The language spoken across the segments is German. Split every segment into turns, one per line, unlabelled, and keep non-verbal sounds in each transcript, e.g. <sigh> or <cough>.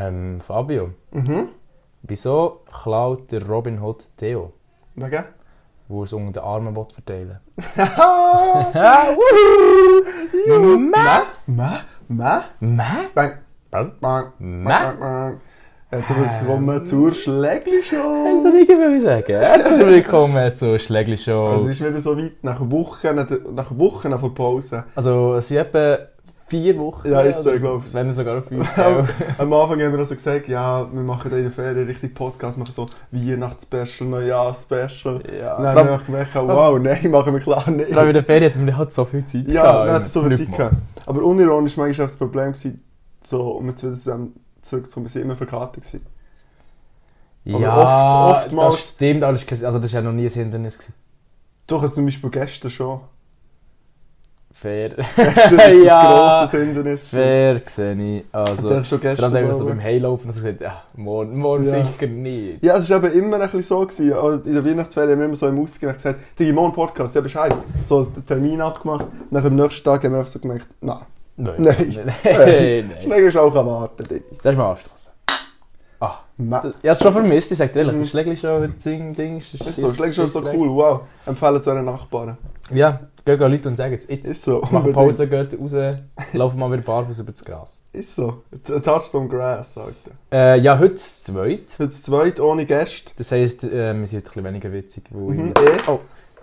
Ähm, Fabio,
Mhm.
wieso klaut der Robin Hood Theo,
Wegen?
wo er es unter den Armen will verteilen
Haha!
Wuhu!
Mä? Mä? Mä?
Mä?
Bang!
Mä?
Herzlich willkommen zur Schlägli-Show!
Das soll ich will sagen. Herzlich willkommen zur Schlägli Show.
Es ist wieder so weit, nach Wochen, nach Wochen von Pause.
Also, es sind etwa vier Wochen.
Ja, ist so, ich.
Wenn sogar fünf. <laughs>
Am Anfang haben wir also gesagt, ja, wir machen in der Ferien richtig Podcast, machen so Weihnachtsspecial, Neujahrsspecial.
ja.
Dann haben wir gemerkt, wow, nein, machen wir klar nicht.
allem in der Ferien hatten wir halt so viel Zeit.
Ja,
gehabt,
wir hatten so viel Zeit gehabt. Aber unironisch war manchmal auch das Problem, gewesen, so, um jetzt wieder zusammen zurückzukommen, wir sind immer verkartet gewesen. Aber
Ja,
oft- oftmals-
das stimmt. Also, das war ja noch nie ein Hindernis. Gewesen.
Doch, also zum Beispiel gestern schon.
Fair.
Gestern war es
Ja.
grosses Hindernis.
Fair sehe ich. Also,
dann schon gestern.
haben wir so beim. Heilaufen und so gesagt, ja, morgen, morgen
Ja.
sicher nicht.
Ja, es war eben immer ein bisschen so. Gewesen. Also In der Weihnachtsferien haben wir immer so im Ausgang gesagt, Digi, morgen Podcast, ja Bescheid. So den Termin abgemacht. Und dann am nächsten Tag haben wir einfach so gemerkt, <laughs> nein.
Nein. <laughs>
Nein.
Nein. Nein.
Schläger ist auch Digi.
Soll ich mal anstoßen? Ah, das- ich habe es schon vermisst, ich sage dir ehrlich,
Mhm.
das Schlägli schon ein Ding, Ding. Ist,
Ist so, Schläger ist schon so cool, wow. Empfehlen zu euren Nachbarn.
Ja, gehen Leute und sagen jetzt, jetzt
Ist so.
machen. Pause, geht raus, laufen mal wieder barfuß über das Gras.
Ist so. A touch some grass, Alter.
Äh, ja, heute das zweite.
Für das zweite ohne Gäste.
Das heisst, äh, wir sind heute ein bisschen weniger witzig, weil,
Mhm.
ich,
Eh.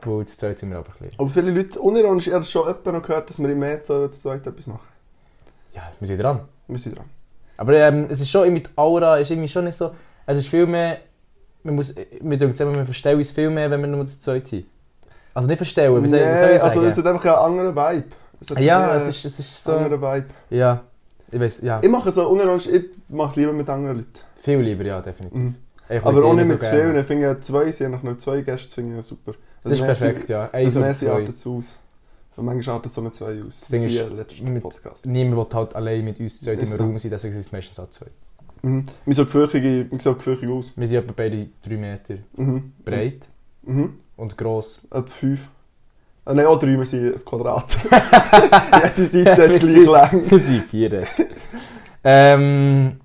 weil das zweite sind wir aber ein bisschen...
Aber viele Leute, unironisch, ich habe schon jemand noch gehört, dass wir im März das zweite etwas machen.
Ja, wir sind dran.
Wir sind dran.
Aber ähm, es ist schon die Aura, ist irgendwie schon nicht so... Es ist viel mehr... Man muss... Immer, wir verstellen uns viel mehr, wenn wir nur das zweite sind. Also nicht verstellen, wie soll, wie soll
Nee,
ich
also
sagen?
es hat einfach einen anderen Vibe. Es
ja, es ist, es ist so...
anderen Vibe.
Ja, ich weiß, ja.
Ich mache so unironisch, ich mache es lieber mit anderen Leuten.
Viel lieber, ja, definitiv.
Mhm. Aber
so
mit zu vielen. Ich finde zwei, sie haben noch nur zwei Gäste, das finde ich super.
Das ist
Messi-
perfekt, ja.
Also
Eins oder
Messi
zwei.
artet es aus. Und manchmal artet es auch mit zwei aus.
Das Ding ist,
letzten
mit-
Podcast.
Niemand will halt allein mit uns zwei im
so.
Raum sein, deswegen sind es meistens auch zwei.
Mhm. Wir sehen gefürchtig, wir sehen gefürchtig aus.
Wir sind etwa beide drei Meter
Mhm.
breit
Mhm.
und gross.
Etwa fünf. Ah, nein, auch drei, wir sind ein Quadrat. <laughs> Jede Seite ist gleich lang.
Wir sind vier. ähm,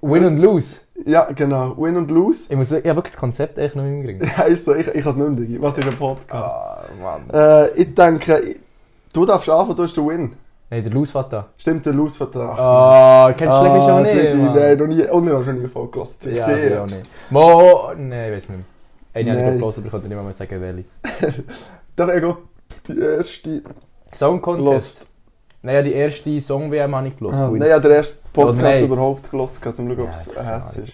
win und lose.
Ja, genau. Win und lose.
Ich, muss, ich habe wirklich das Konzept echt noch im Ring.
Ja, ist so. Ich, ich kann es nicht mehr. Was ist ein Podcast?
Ah, Mann.
Äh, ich denke, ich- du darfst anfangen, du hast den Win.
Nein, der Lose da.
Stimmt, der Lose-Vertrag.
Ah, kennst du Schläge schon nicht?
Nein, noch nie, oh, nein, schon nie voll gelassen.
Ja, also ich auch nicht. Mo, nein, ich weiß nicht mehr. Eine habe ich
Nein.
gelesen, aber ich konnte nicht mal sagen, welche. <laughs>
Doch, Ego, die erste
Song Contest.
Lost.
Naja, die erste Song-WM habe ich gelesen.
Ah, nein, ich habe den ersten Podcast
nein.
überhaupt gelassen, zum Glück, ob
Ja,
es
Ahnung.
ist.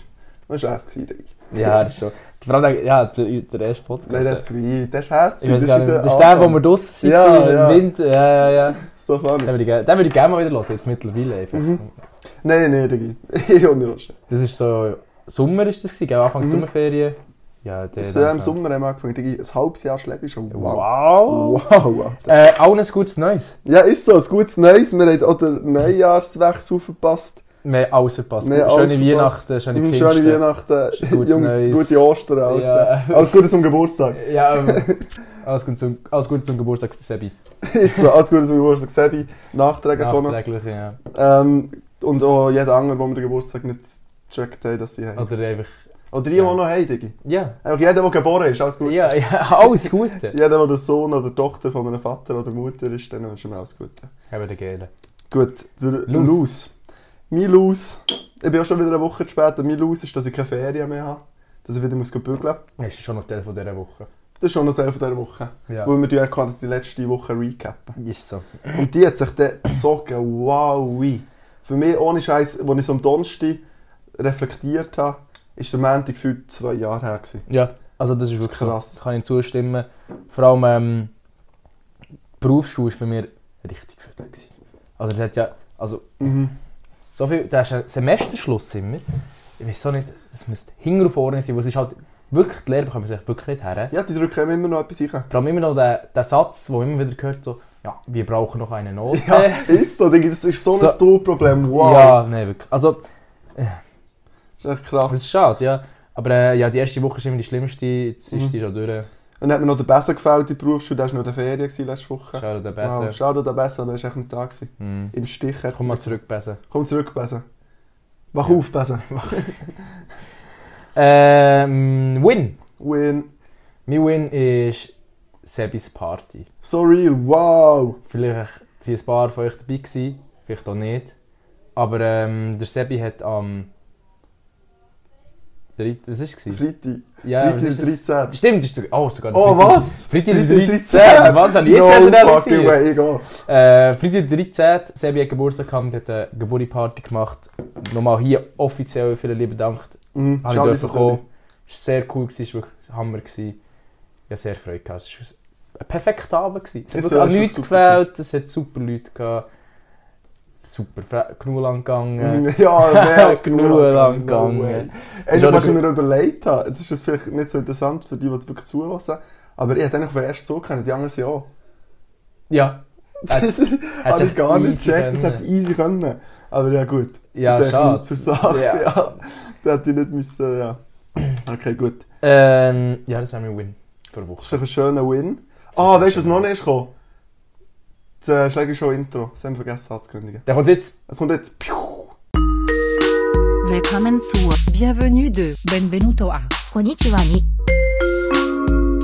Das war Hess, Digi.
Ja, das ist schon. Vor allem, ja, der, der erste Podcast.
Nein, das ist wie, das ist herzig.
ich
das
ist der, wo wir draussen
Ja,
waren,
ja.
im Wind. Ja, ja, ja.
So
Den
funny.
würde ich, den würde ich gerne mal wieder hören, jetzt mittlerweile einfach.
Mhm. Nein, nein, Digi. <laughs> Ich habe nicht Lust.
Das ist so, Sommer ist das gewesen? Anfang
Mhm.
Sommerferien. Ja, der.
Das ja, im Sommer haben wir angefangen. Ein halbes Jahr schlägt schon.
Wow.
Wow, wow.
Äh, allen ein gutes Neues.
Ja, ist so, ein gutes Neues. Wir haben auch den Neujahrswechsel verpasst.
Wir haben alles verpasst.
Wir haben
schöne
alles.
Weihnachten, schöne
Mhm,
Pfingsten.
Schöne Weihnachten.
Gutes
Jungs,
Neues.
gute Ostern, Alter.
Ja. <laughs>
Alles Gute zum Geburtstag.
Ja, ähm, alles, Gute zum, alles Gute zum Geburtstag Sebi. <laughs>
ist so, alles Gute zum Geburtstag. Sebi, Nachträge kommen.
Nachträglich, ja.
Ähm, und auch jeder andere, der mir den Geburtstag nicht gecheckt hat, dass sie haben.
Oder einfach.
Oder die, die
Ja.
noch Digi.
Ja,
Einfach jeder, der geboren ist, alles gut.
ja, ja alles Gute. <laughs>
Jeder, der der Sohn oder Tochter von einem Vater oder Mutter ist, dann wünschen wir alles Gute.
Haben wir gerne.
Gut, der.
Lose.
Mein Lose, ich bin auch schon wieder eine Woche zu spät, mein Lose ist, dass ich keine Ferien mehr habe. Dass ich wieder muss bügeln muss.
Das ist schon noch Teil von dieser Woche.
Das ist schon noch Teil von dieser Woche.
Ja.
Weil wir die, quasi die letzte Woche recappen.
Ist so.
Und die hat sich dann so wow wie. Für mich, ohne Scheiß, als ich so am Donnerstag reflektiert habe, ist der Montag für zwei Jahre her. Gewesen.
Ja, also das ist
Das ist
wirklich
krass.
so. Kann ich zustimmen. Vor allem ähm, die Berufsschule war bei mir richtig für gewesen. Also das hat ja, also
Mhm.
so viel, da ist ein Semesterschluss immer. Ich weiß auch nicht, das müsste hinten vorne sein, wo es ist halt wirklich, die Lehrer bekommen sich wirklich nicht her.
Ja, die drücken immer noch etwas rein.
Vor allem immer noch der, der Satz, der immer wieder gehört, so, ja, wir brauchen noch eine <laughs> Note.
Ja, ist so, das ist so ein
So.
Stuhlproblem. Wow.
Ja, nein, wirklich. Also,
Das ist echt
das
krass.
ist schade, ja. Aber äh, ja, die erste Woche ist immer die schlimmste, jetzt ist
Mhm.
die schon durch.
Und dann hat mir noch der Besen gefällt der Berufsschule, der war noch in der Ferien letzte Woche.
Schau der
Wow,
Besen.
schau dir den Besen, der war echt nicht da.
Mhm.
Im Stich.
Komm mal zurück, Besen.
Komm zurück, Besen. Wach
Ja.
auf, Besen. <laughs>
Ähm, Win.
Win.
Mein Win ist Sebis Party.
So real, wow.
Vielleicht sind ein paar von euch dabei gewesen, vielleicht auch nicht. Aber ähm, der Sebi hat am... Drei- was war es?
Freitag.
Ja,
Freitag
ist das?
13.
Stimmt, ist oh sogar
Oh,
Freitag-
was?
Freitag
Freitag
13. Was habe ich jetzt erst
no
schnell
fucking way, egal.
Äh, Freitag der 13. Sebi hat Geburtstag gehabt hat eine Geburtstagsparty gemacht. Nochmal hier offiziell vielen lieben Dank.
Mhm,
Habe ich dürfen
es
kommen. Es war sehr cool, es war wirklich Hammer. Gewesen. Ich hatte sehr Freude. Gehabt. Es war ein perfekter Abend. Gewesen. Es hat
Ist
an
ist
nichts gefällt, es hat super Leute gehabt. Super, genug lang gegangen. <laughs>
Ja, <laughs> mehr als
Genug lang gegangen. Das ist auch
was ich mir überlegt habe, das ist jetzt vielleicht nicht so interessant für die, die wirklich zulassen, aber ich hätte eigentlich den ersten so kennen, die anderen sind auch.
Ja, <laughs> Hat-
Das habe ich gar nicht gecheckt, das hätte easy können. Aber ja gut,
ja schade.
zur Sache,
Ja.
ja. Da hätte ich nicht müssen, ja. Okay, gut.
Ähm, ja, das haben wir Win für
Das ist
Woche.
ein schöner Win.
Das
Ah, weißt du, was noch nicht ist gekommen? Äh, das Schläger Show Intro. Das haben wir vergessen anzukündigen.
Der kommt jetzt.
Es kommt jetzt. Piu.
Willkommen zu
Bienvenue de
Benvenuto a
Konnichiwa ni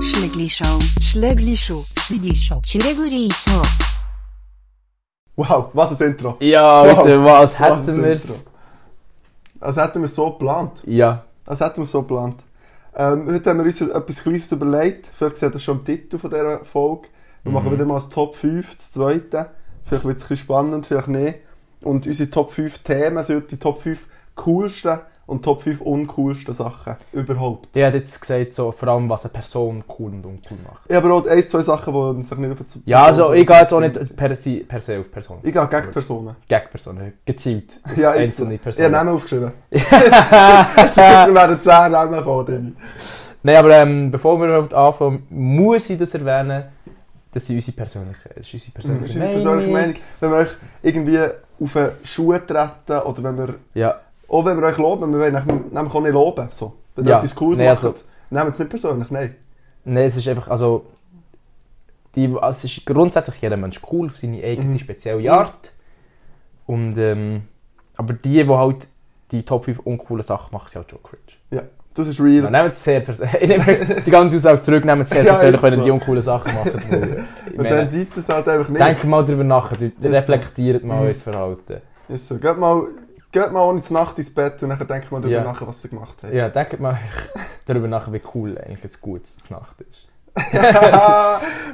Schlägli Show Schlägli Show
Schlägli Show
Schlägli Show
Wow, was ein Intro!
Ja,
wow.
was hätten wir es?
Als hätten wir so geplant.
Ja.
Als hätten wir so geplant. Ähm, heute haben wir uns etwas Kleines überlegt. Vielleicht seht ihr schon im Titel von dieser Folge. Wir
Mhm.
machen wieder mal das Top 5, das zweite. Vielleicht wird es ein bisschen spannend, vielleicht nicht. Und unsere Top 5 Themen sind die Top 5 coolsten und Top 5 uncoolsten Sachen überhaupt.
Der hat jetzt gesagt, so, vor allem, was eine Person cool und uncool macht.
Habe aber auch ein, zwei Sachen, die sich nicht auf die
Ja, also ich gehe jetzt auch nicht per se, per se auf Person.
Ich gehe gegen Personen.
Gegen Personen. Gezielt. <laughs>
Ja, ist so.
Einzelne
Ich habe
Personen.
Namen aufgeschrieben. <laughs> <laughs> Es werden 10 Namen kommen.
Nein, aber ähm, bevor wir überhaupt anfangen, muss ich das erwähnen, das sind unsere persönlichen, das ist unsere
Das
persönliche
ist unsere persönliche Meinung. Wenn wir euch irgendwie auf den Schuh treten oder wenn wir,
Ja,
auch wenn wir euch loben, wir wollen nämlich auch nicht loben. So. Wenn ihr
Ja,
etwas Cooles
nee,
macht,
also-
nehmt es nicht persönlich, nein.
nein, es ist einfach, also, die, also es ist grundsätzlich jeder Mensch cool auf seine eigene
Mhm.
spezielle Art. Und, ähm, aber die, die halt die Top 5 uncoolen Sachen machen, sind halt schon cringe.
Das ist real.
Ja, nehmt es sehr <laughs> die ganze Aussage zurück, nehmt es sehr <laughs>
Ja,
persönlich, wenn ihr
so.
die uncoolen Sachen macht. Weil, <laughs> ich
Und
meine,
dann seid ihr es halt einfach nicht.
denkt mal darüber nach, du-
so.
reflektiert mal
Mhm.
euer Verhalten.
Ist so. Geht mal, geht mal ohne Nacht ins Bett und dann denkt mal darüber
Ja.
nach, was sie gemacht haben.
Ja, denkt mal darüber nach, wie cool eigentlich ein gutes Nacht ist.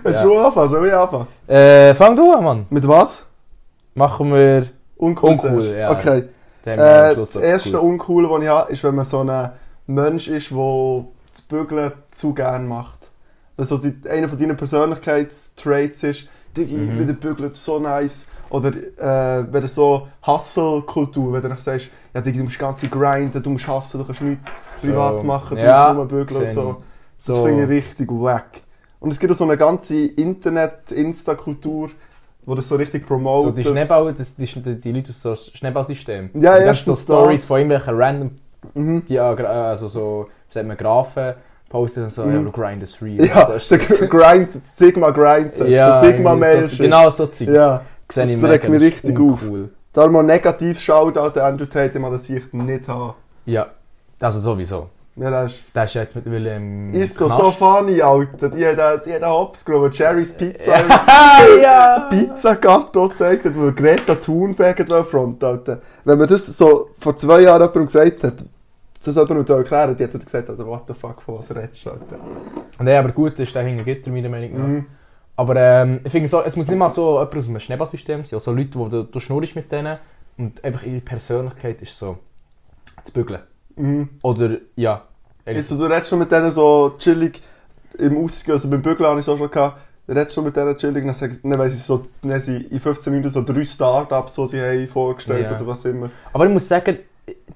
Willst
Ja.
du anfangen? Soll ich anfangen?
Äh, fang du an, Mann.
Mit was?
Machen wir
Uncool.
Uncool, ja.
Okay. Äh, das erste. Uncoole, das ich habe, ist, wenn man so ein Mensch ist, der das Bügeln zu gern macht. Wenn so sie- einer von deinen Persönlichkeitstraits ist, Digi,
Mhm.
wie der bügelt, so nice. Oder äh, wenn du so Hustle-Kultur, wenn du dann sagst, ja, Digi, du musst ganz grinden, du musst hustlen, du kannst nichts
So,
privat machen, du
ja,
musst nur bügeln und so. Das
So.
finde ich richtig wack. Und es gibt auch so eine ganze Internet-Insta-Kultur, wo das so richtig promotet.
So die Schneeball, das, die, die, Leute aus so Schneeballsystem.
Ja,
die ganzen so
erstens
Stories von irgendwelchen random,
Mhm.
die, also so, wie sagt man, Grafen posten und so,
Mhm.
ja, du grind is real.
Ja,
Also,
der Gr- Grind, Sigma Grind, so
ja,
Sigma
irgendwie
Mail.
so, Genau so Zeugs.
Ja,
Sehe
das
ich
regt mich richtig auf.
uncool.
da mal negativ schaut an den Andrew Tate, mal das ich nicht haben.
Ja, also sowieso.
Ja, das ist,
Der ist jetzt mittlerweile im
ist so,
Knast.
so funny, Alter. Die hat, die hat einen Hops genommen, Jerry's Pizza, <laughs>
ja!
Pizza Gatto gezeigt hat, wo Greta Thunberg drauf front, Alter. Wenn man das so vor zwei Jahren jemandem gesagt hat, das jemandem erklären, die hat dann gesagt, Alter, what the fuck, von was redest du, Alter.
Nein, aber gut ist der hinter Gitter, meiner Meinung nach.
Mhm.
Aber ähm, ich finde, so, es muss nicht mal so jemand aus einem Schneeballsystem sein. Also Leute, wo du, du schnurrst mit denen und einfach ihre Persönlichkeit ist so zu bügeln.
Mhm.
Oder ja.
Also, du redest schon mit denen so chillig im Ausgang, also beim Bügeln habe ich es auch schon gehabt, redest schon mit denen chillig, dann, sagen, dann weiss ich so, dann sie in 15 Minuten so drei Startups, die sie haben vorgestellt
Ja.
oder was immer.
Aber ich muss sagen,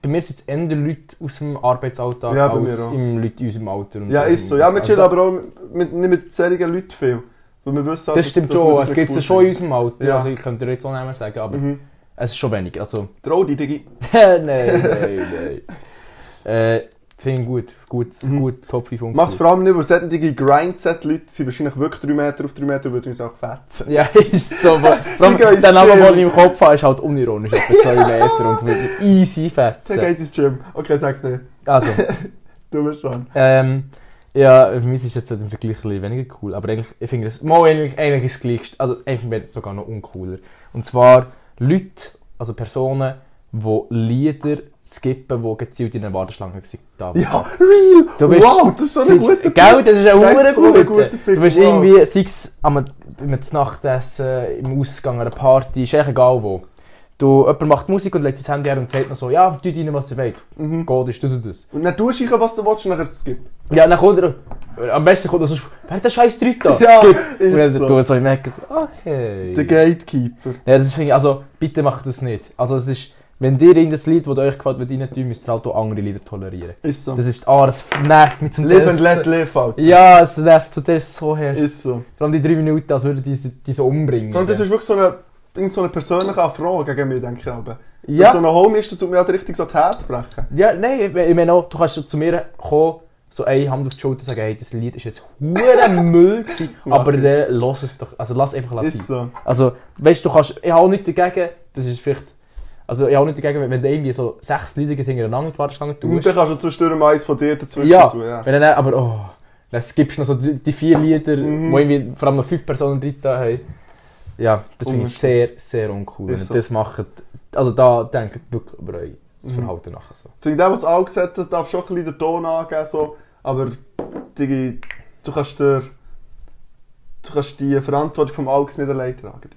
bei mir sind es eher Leute aus dem Arbeitsalltag
Ja,
als im Leute in unserem Alter.
Ja,
so.
ist so. Ja, wir
Also
chillen aber auch mit, nicht mit solchen Leuten viel. Weil wir wissen halt,
Das
dass-
stimmt
dass
schon,
das
es gibt es schon in unserem Alter.
Ja.
Also ich könnte dir jetzt auch nicht mehr sagen, aber
Mhm.
es ist schon weniger. Also,
Trau dich, Digi. <laughs>
nein, nein, nein. Äh, Finde ich gut. Gut,
Mhm.
gut Top 5
Mach's vor allem nicht, weil solche Grindset-Leute sind wahrscheinlich wirklich 3 Meter auf 3 Meter und würden uns auch fetzen.
Ja, <laughs> ist so. <laughs> Vor allem, der Name, den ich im Kopf habe, ist halt unironisch, <laughs> etwa 2 Meter und wird easy fetzen.
geht ins Gym. Okay, sag's nicht.
Also,
Du bist dran.
ähm, ja, für mich ist jetzt so der Vergleich ein bisschen weniger cool, aber eigentlich, ich finde das, mal eigentlich, eigentlich ist es gleich, also eigentlich wäre es sogar noch uncooler. Und zwar Leute, also Personen, die Lieder skippen, die gezielt in einer Warteschlange waren.
Ja, real!
Du bist,
wow, das ist so ein guter.
Gell, das ist ein
Das so
guter.
Pick,
Du bist
wow.
irgendwie, sei es am Nachtessen, im Ausgang, an einer Party, ist eigentlich egal wo. Du, jemand macht Musik und legt sein Handy her und sagt noch so, ja, tu rein, was ihr wollt.
Mhm.
Geht, ist das und das.
Und dann tust du was du willst und nachher skip.
Ja, dann kommt er, am besten kommt er so, wer hat den scheiß da? <laughs>
Ja,
Skip. Und dann
so.
ich so im Ecken so, okay.
Der Gatekeeper.
Ja, das finde ich, also, bitte macht das nicht. Also, es ist, wenn ihr in das Lied, das euch gefällt, rein tun, müsst ihr halt auch andere Lieder tolerieren.
Ist so.
Das ist, ah, das nervt mich zum
Live
Teil
and
so-
let live halt.
Ja, es nervt zum Teil so her.
Ist so.
Vor allem die drei Minuten, als würden die, die so umbringen.
Allem, das ist wirklich so eine, so eine persönliche Affront gegen mich, denke ich aber. Wenn
ja,
so ein Homie ist, das tut mir halt richtig so das Herz brechen.
ja, nein, ich, ich meine auch, du kannst zu mir kommen, so eine Hand auf die Schulter und sagen, hey, das Lied ist jetzt hure <laughs> Müll gewesen, aber der lass es doch, also lass einfach lassen.
Ist so.
Also, weißt du, du kannst, ich habe auch nichts dagegen, das ist vielleicht, also ich habe auch nichts dagegen, wenn du irgendwie so sechs Lieder hintereinander in die Warteschlange
Und
tust.
dann kannst du zwischendurch mal eins von dir dazwischen
Ja,
tun. Ja.
wenn dann, aber oh, dann skippst du noch so die, die vier Lieder,
Mhm.
wo irgendwie vor allem noch fünf Personen drin haben. Ja, das finde ich sehr, sehr uncool.
Ist so.
das macht, also da denkt wirklich über euer
Mhm.
Verhalten nachher so.
Finde ich, der, der es angesetzt hat, darf schon ein bisschen den Ton angeben, so. aber die, du kannst dir, du kannst die Verantwortung vom Auges nicht allein tragen.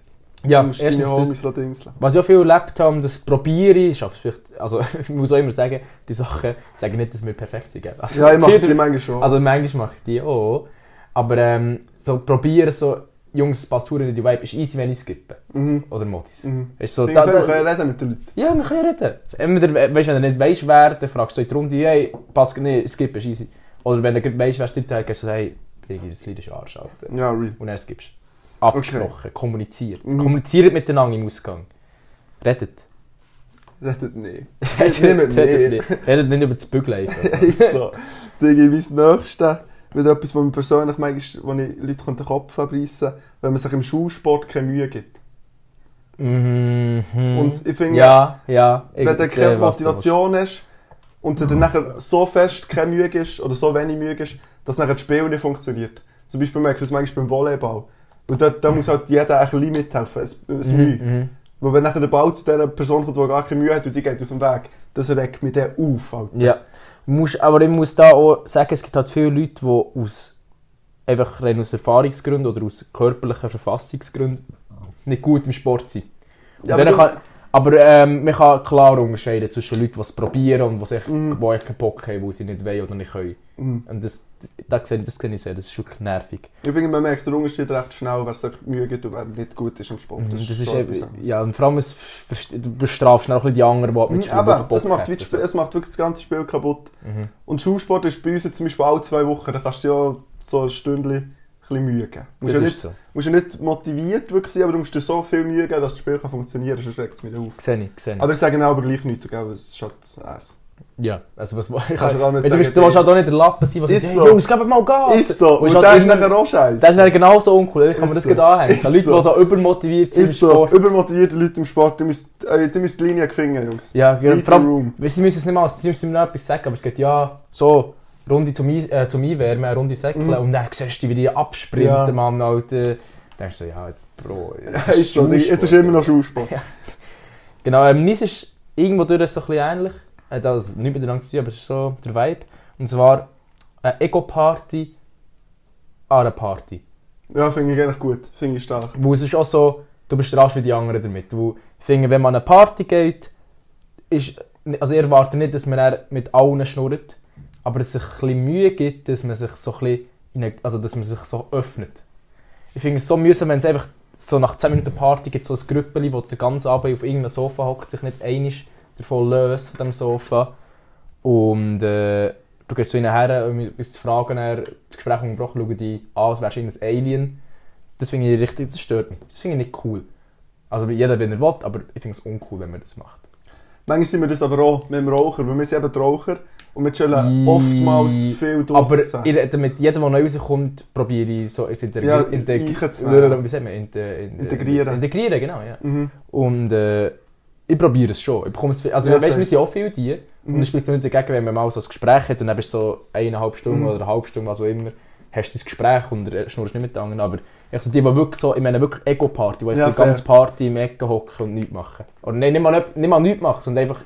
Ja,
du musst
erstens das. Was ich auch viel erlebt habe, das probiere ich, aber vielleicht, also <laughs> ich muss auch immer sagen, die Sachen sagen nicht, dass wir perfekt sind. Also,
Ja, ich mache die manchmal schon.
Also manchmal mache ich die auch. Aber ähm, so probieren, so, Jungs, passt in die Vibe, ist easy, wenn ich skippe.
mhm.
Oder Modis.
Mhm.
Ist so, da,
finde, wir
da,
können reden mit den Leuten.
ja, wir können reden. Entweder, weißt, wenn du nicht weißt, wer, dann fragst du in die Runde, hey, passt nicht, skip ist easy. Oder wenn du weißt, wer es dort hat, gehst du hey, das Lied ist Arsch, Alter.
Ja, real.
Und dann skippst Abgesprochen, kommuniziert.
Mhm.
Kommuniziert miteinander im Ausgang. Redet.
Redet nicht. <laughs> <laughs>
Redet
nicht mit mir.
Redet nicht, Redet nicht über das Bügeln. <laughs>
ist so. Digi, mein Nächstes, wieder etwas, was mir persönlich manchmal, wo ich Leute den Kopf abreißen kann, wenn man sich im Schulsport keine Mühe gibt.
Mhm.
Und ich finde,
Ja, ja. ich
wenn du keine Motivation hast und du dann nachher so fest keine Mühe gibst oder so wenig Mühe gibst, dass nachher das Spiel nicht funktioniert. Zum Beispiel merke ich das manchmal beim Volleyball. Und dort, da muss halt jeder ein bisschen mithelfen, ein, ein. Mühe.
Mhm. mhm.
Weil wenn nachher der Ball zu dieser Person kommt, die gar keine Mühe hat und die geht aus dem Weg, das regt mich dann auf. Alter.
Ja. Musst, aber ich muss da auch sagen, es gibt halt viele Leute, die aus, einfach rein aus Erfahrungsgründen oder aus körperlichen Verfassungsgründen nicht gut im Sport sind. Und
Ja,
dann
aber
kann, aber ähm, man kann klar unterscheiden zwischen Leuten, die es probieren und die sich, wo echt keinen Bock haben, wo sie nicht wollen oder nicht können.
Mhm.
Und das, das, sehe, das kann ich sehen, das ist wirklich nervig.
Ich finde, man merkt den Unterschied recht schnell, wer sich Mühe gibt und wer nicht gut ist im Sport.
Mhm, Das ist,
schon
eben, ja, und vor allem, es, du bestrafst auch die anderen, die
Mhm,
mit
Aber es macht, das Spiel- es macht wirklich das ganze Spiel kaputt.
Mhm.
Und Schulsport ist bei uns jetzt zum Beispiel alle zwei Wochen, da kannst du ja so ein Stündchen bisschen Mühe geben. Du musst,
Das
ja
ist
nicht,
so.
musst ja nicht motiviert wirklich sein, aber du musst dir so viel Mühe geben, dass das Spiel kann funktionieren kann, sonst regt es mich auf.
Sehe ich, sehe ich.
Aber ich sage aber gleich nichts, gell? es ist halt Eis.
Ja, also was... Ich
Kannst du gar nicht
Weil du, bist,
sagen,
du willst halt auch nicht der Lappen sein, was
Ist so.
hey, Jungs, gebt mal Gas!
Ist so, und
halt
der ist nachher auch scheiße.
Das ist genauso uncool, ich kann
Ist
mir das
so.
gerade anhängen.
Ist
Leute,
so.
die so übermotiviert sind
Ist
im
so,
Sport.
übermotivierte Leute im Sport, die müssen, äh, die müssen die Linie finden, Jungs.
Ja, ja
room.
weil sie müssen es nicht mal, sie müssen mir noch etwas sagen, aber es geht ja so, Runde zum, Eis, äh, zum Einwärmen, eine Runde Säckeln
Mhm.
und dann siehst du, wie die absprinten,
Ja.
Mann, Alter. Dann denkst du so, ja, Bro,
Ja, <laughs> ist so, es ist immer noch Schulsport. <laughs>
Genau, ähm, meins ist irgendwo durch so ein bisschen ähnlich. Hat also nicht miteinander zu tun, aber es ist so der Vibe. Und zwar eine Ego-Party an einer Party.
Ja, finde ich eigentlich gut, finde ich stark.
Wo es ist auch so, du bestrafst wie die anderen damit. Ich finde, wenn man an eine Party geht, ist, also ich erwarte nicht, dass man mit allen schnurrt, aber dass es sich ein bisschen Mühe gibt, dass man sich so ein bisschen, eine, also dass man sich so öffnet. Ich finde es so mühsam, wenn es einfach so nach 10 Minuten Party gibt, so ein Grüppeli, wo der ganze Abend auf irgendeinem Sofa hockt, sich nicht einig davon löst von dem Sofa. Und äh, du gehst zu ihnen her, um uns zu fragen, dann, das Gespräch unterbrochen, schauen die an, als wärst du irgendein Alien. Das finde ich richtig, das stört mich. Das finde ich nicht cool. Also jeder, wenn er will, aber ich finde es uncool, wenn man das macht.
Manchmal sind wir das aber auch mit dem Raucher, weil wir sind eben die Raucher und wir chillen oftmals viel
Aber
draussen.
ich rede mit jedem, der neu rauskommt, probiere ich so ins Integri
Ja,
Integ wie sagt man? Inte in
Integrieren.
Integrieren, genau, ja.
Mhm.
Und äh, ich probiere es schon. Ich bekomme es also
Ja,
weißt, wir sind auch viele die.
Mhm.
Und es spricht nicht dagegen, wenn man mal so ein Gespräch hat und dann bist du so eineinhalb Stunden
Mhm.
oder eine halbe Stunde, was auch immer, hast du das Gespräch und schnurrst nicht mit den anderen. Aber ich so die, die wirklich so, ich meine wirklich Ego-Party, wo ich
Ja,
die ganze. Party im Ecken hocken und nichts machen. Oder nein, nicht mal, nicht, nicht mal nichts machen, sondern einfach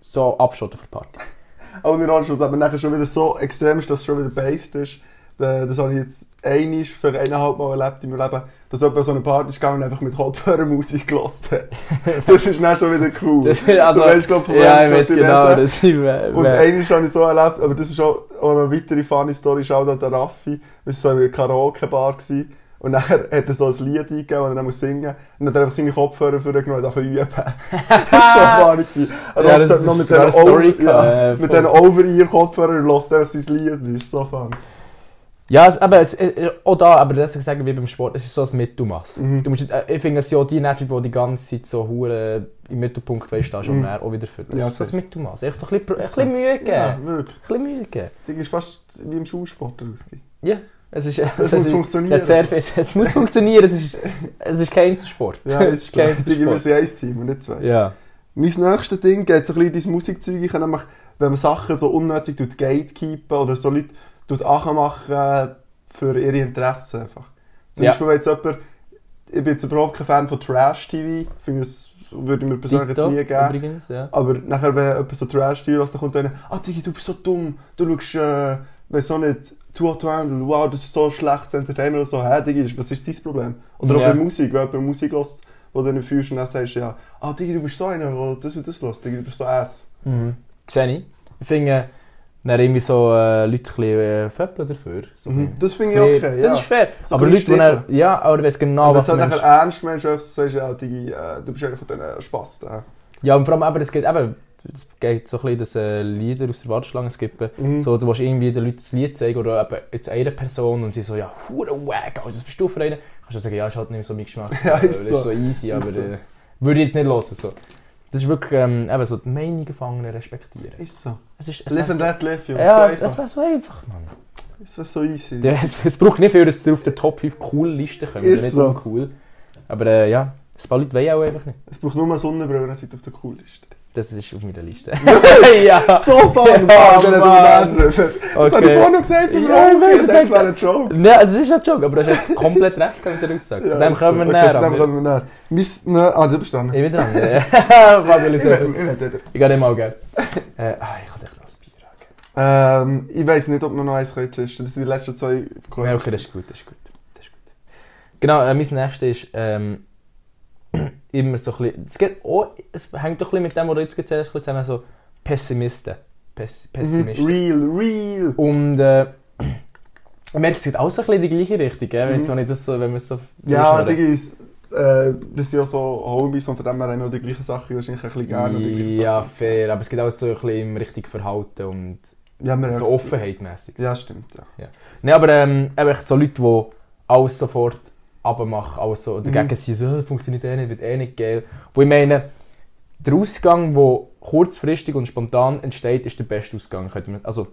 so abschotten für die Party. <laughs>
Aber mir schon, aber nachher schon wieder so extrem ist, dass es schon wieder based ist. Das habe ich jetzt einmal für eineinhalb Mal erlebt in meinem Leben, dass jemand an so eine Party ist gegangen und einfach mit Kopfhörer Musik gelassen hat. <laughs> Das ist dann schon wieder cool.
Das, also,
du weißt, glaub, von
ja, ich weiß
das
genau,
rede.
das ich wär-
Und
wär-
einmal habe ich so erlebt, aber das ist auch, auch eine weitere funny Story, schau da der Raffi, wir waren so in einer Karaoke-Bar gewesen. und nachher hat er so ein Lied eingegeben, das er dann muss singen. Und dann hat er einfach seine Kopfhörer vorgenommen und zu üben. <laughs> das war so funny. Er
Ja,
hat
das
noch
ist
mit diesen
äh,
diesen Over-Ear-Kopfhörern und hört einfach sein Lied. Das ist so funny.
Ja, es, aber es, äh, auch da, aber das ich sagen wie beim Sport, es ist so ein Mittelmaß.
Mhm.
Du musst, jetzt- äh, ich finde es ja auch die Nerven, die die ganze Zeit so hure im Mittelpunkt weißt, da schon
Mhm.
mehr auch wieder für. Das
Ja,
ist so ein
safe.
Mittelmaß. Echt so ein bisschen, ein Mühe geben.
Ja,
Ein
wirklich.
bisschen Mühe geben.
Das ist fast wie im Schulsport rausgehen.
Ja. Es, ist, <laughs> es,
muss
ist-
funktionieren.
Es, sehr, es, es muss funktionieren. Es ist, es ist kein Einzelsport.
Ja, <laughs>
es
ist
kein
so. Wir sind ein Team und nicht zwei.
Ja.
Mein nächstes Ding geht so ein bisschen in dein Musikzeug. Ich nämlich, wenn man Sachen so unnötig gatekeepen oder so Leute machen für ihre Interessen einfach. Zum
Ja.
Beispiel, wenn jetzt jemand, ich bin jetzt überhaupt kein Fan von Trash-TV, finde das würde ich mir persönlich jetzt nie geben.
übrigens, ja.
Aber nachher, wenn jemand so Trash-TV lässt, dann kommt einer, ah Digi, du bist so dumm, du schaust, äh, weiss auch nicht, Too Hot to Handle, wow, das ist so schlechtes Entertainment oder so, hä Digi, was ist dein Problem? Oder auch
Ja.
bei Musik, wenn jemand Musik lässt, wo du nicht fühlst und dann sagst, ja, ah Digi, du bist so einer, der das und das lässt, Digi, du bist so ass.
Mhm. Sehe ich. Ich finde, dann irgendwie so äh, Leute ein bisschen äh, dafür. So
Mhm, das finde ich
so
okay,
Das
ja.
ist fair.
So
aber Leute, die dann, ja, aber ich weiß genau,
wenn
was
du
du meinst.
nachher ernst meinst, sagst du, ja, Digi, äh, du bist einer von diesen Spasten.
Ja, und vor allem, aber es geht eben, es geht so ein bisschen, dass äh, Lieder aus der Warteschlange skippen.
Mhm.
So, du willst irgendwie den Leuten das Lied zeigen oder eben jetzt einer Person und sie so, ja, hure wack, das bist du für einen. Kannst du sagen, ja, ist halt nicht so mein Geschmack. <laughs>
Ja,
Äh,
ist
das
so.
ist so easy, aber
so.
äh, würde ich jetzt nicht hören. So. Das ist wirklich ähm, eben so die Meinungen von anderen respektieren.
Ist so.
Es ist, es
Live and let live,
so,
Jungs.
Ja, es, es
einfach.
wäre so einfach, Mann.
Es wäre so easy.
Ja, es, es braucht nicht viel, dass ihr auf der Top 5 cool Liste kommt.
Ist
nicht
so.
uncool. Aber äh, ja, ein paar Leute wollen auch einfach nicht.
Es braucht nur eine Sonnenbrille, dann seid ihr auf der Cooliste.
Das ist auf meiner Liste. <laughs> <laughs> ja.
So fun! <laughs>
Ja,
Ja,
Mann.
mehr drüber. Das habe ich
Okay.
vorhin noch gesagt,
Ja, ich
es wäre
denke-
ein Joke.
Ja, also es ist ein Joke, aber du hast ja komplett recht mit der Aussage. zu dem kommen wir
okay,
näher.
Zu dem kommen wir näher. Mein, ne, ah, du bist dran.
Ich bin dran. Warte,
Ich
ich gehe nicht mal gerne. Äh, ah, ich kann dich noch ein Bier
Ähm, ich weiss nicht, ob wir noch eins können. Das sind die letzten zwei.
Ja, okay, das ist gut, das ist gut. Das ist gut. Genau, äh, mein nächstes ist ähm, immer so ein bisschen... Es, geht auch, es hängt doch ein bisschen mit dem, was du jetzt bisschen zusammen, so Pessimisten. Pess,
Mhm.
Pessimisten.
Real, real.
Und äh, ich merke, es geht auch so ein bisschen in die gleiche Richtung, gell? wenn,
Mhm.
das so, wenn man es so...
Ja, ist, äh, wir sind ja so Homies und von dem her haben wir die gleichen Sachen wahrscheinlich ein bisschen gerne.
Ja,
Sachen.
fair, aber es geht auch so ein bisschen im richtigen Verhalten und
Ja,
so Offenheit-mässig.
Ja, stimmt, ja.
Nein, aber ähm, so Leute, die alles sofort abmachen, alles so dagegen
Mhm.
sind, so, «Äh, funktioniert eh nicht, wird eh nicht geil. Wo ich meine, der Ausgang, der kurzfristig und spontan entsteht, ist der beste Ausgang. Also,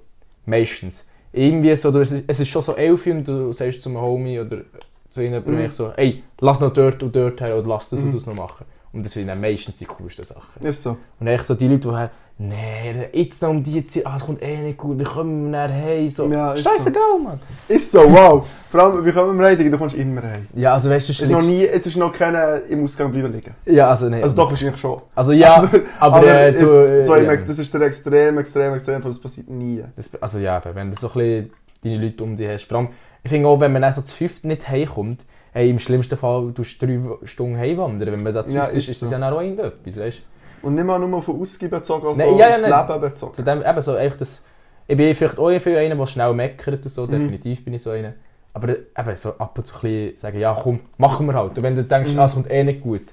meistens. Irgendwie so, es ist- es ist schon so elf und du sagst zu einem Homie oder zu jemandem
Mhm.
so, ey, lass noch dort und dort her oder lass das und
Mhm.
das noch machen. Und das sind dann meistens die coolsten Sachen.
Ist so.
Und echt so die Leute, die nee, jetzt noch um die Zeit, ah, es kommt eh nicht gut, wie kommen wir nachher heim? So,
Ja,
Scheißegal, Mann.
Ist so, wow. Vor allem, wie kommen wir? Digi? Du kommst immer rein.
Ja, also weißt du,
Es ist noch nie, es ist noch keine im Ausgang bleiben liegen.
Ja, also nee.
Also doch wahrscheinlich schon.
Also ja, aber, äh, du...
jetzt, so,
äh,
ich
ja.
das ist der extrem, extrem, extrem, das passiert nie.
das, also ja, wenn du so ein bisschen deine Leute um dich hast. Vor allem, ich finde auch, wenn man dann so zu fünft nicht heimkommt, hey, im schlimmsten Fall du drei Stunden heimwandern. Wenn man da zu
Ja,
ist,
ist
das
so.
ja auch irgendetwas, weißt?
Und nicht mal nur von Ausgeben bezogen,
Nein,
sondern
ja, ja,
aufs
nein.
Leben bezogen.
Zu dem, eben so, einfach das... Ich bin vielleicht auch viel einer, der schnell meckert und so,
Mhm.
definitiv bin ich so einer. Aber eben so ab und zu ein bisschen sagen, ja komm, machen wir halt. Und wenn du denkst,
Mhm.
ah, es kommt eh nicht gut.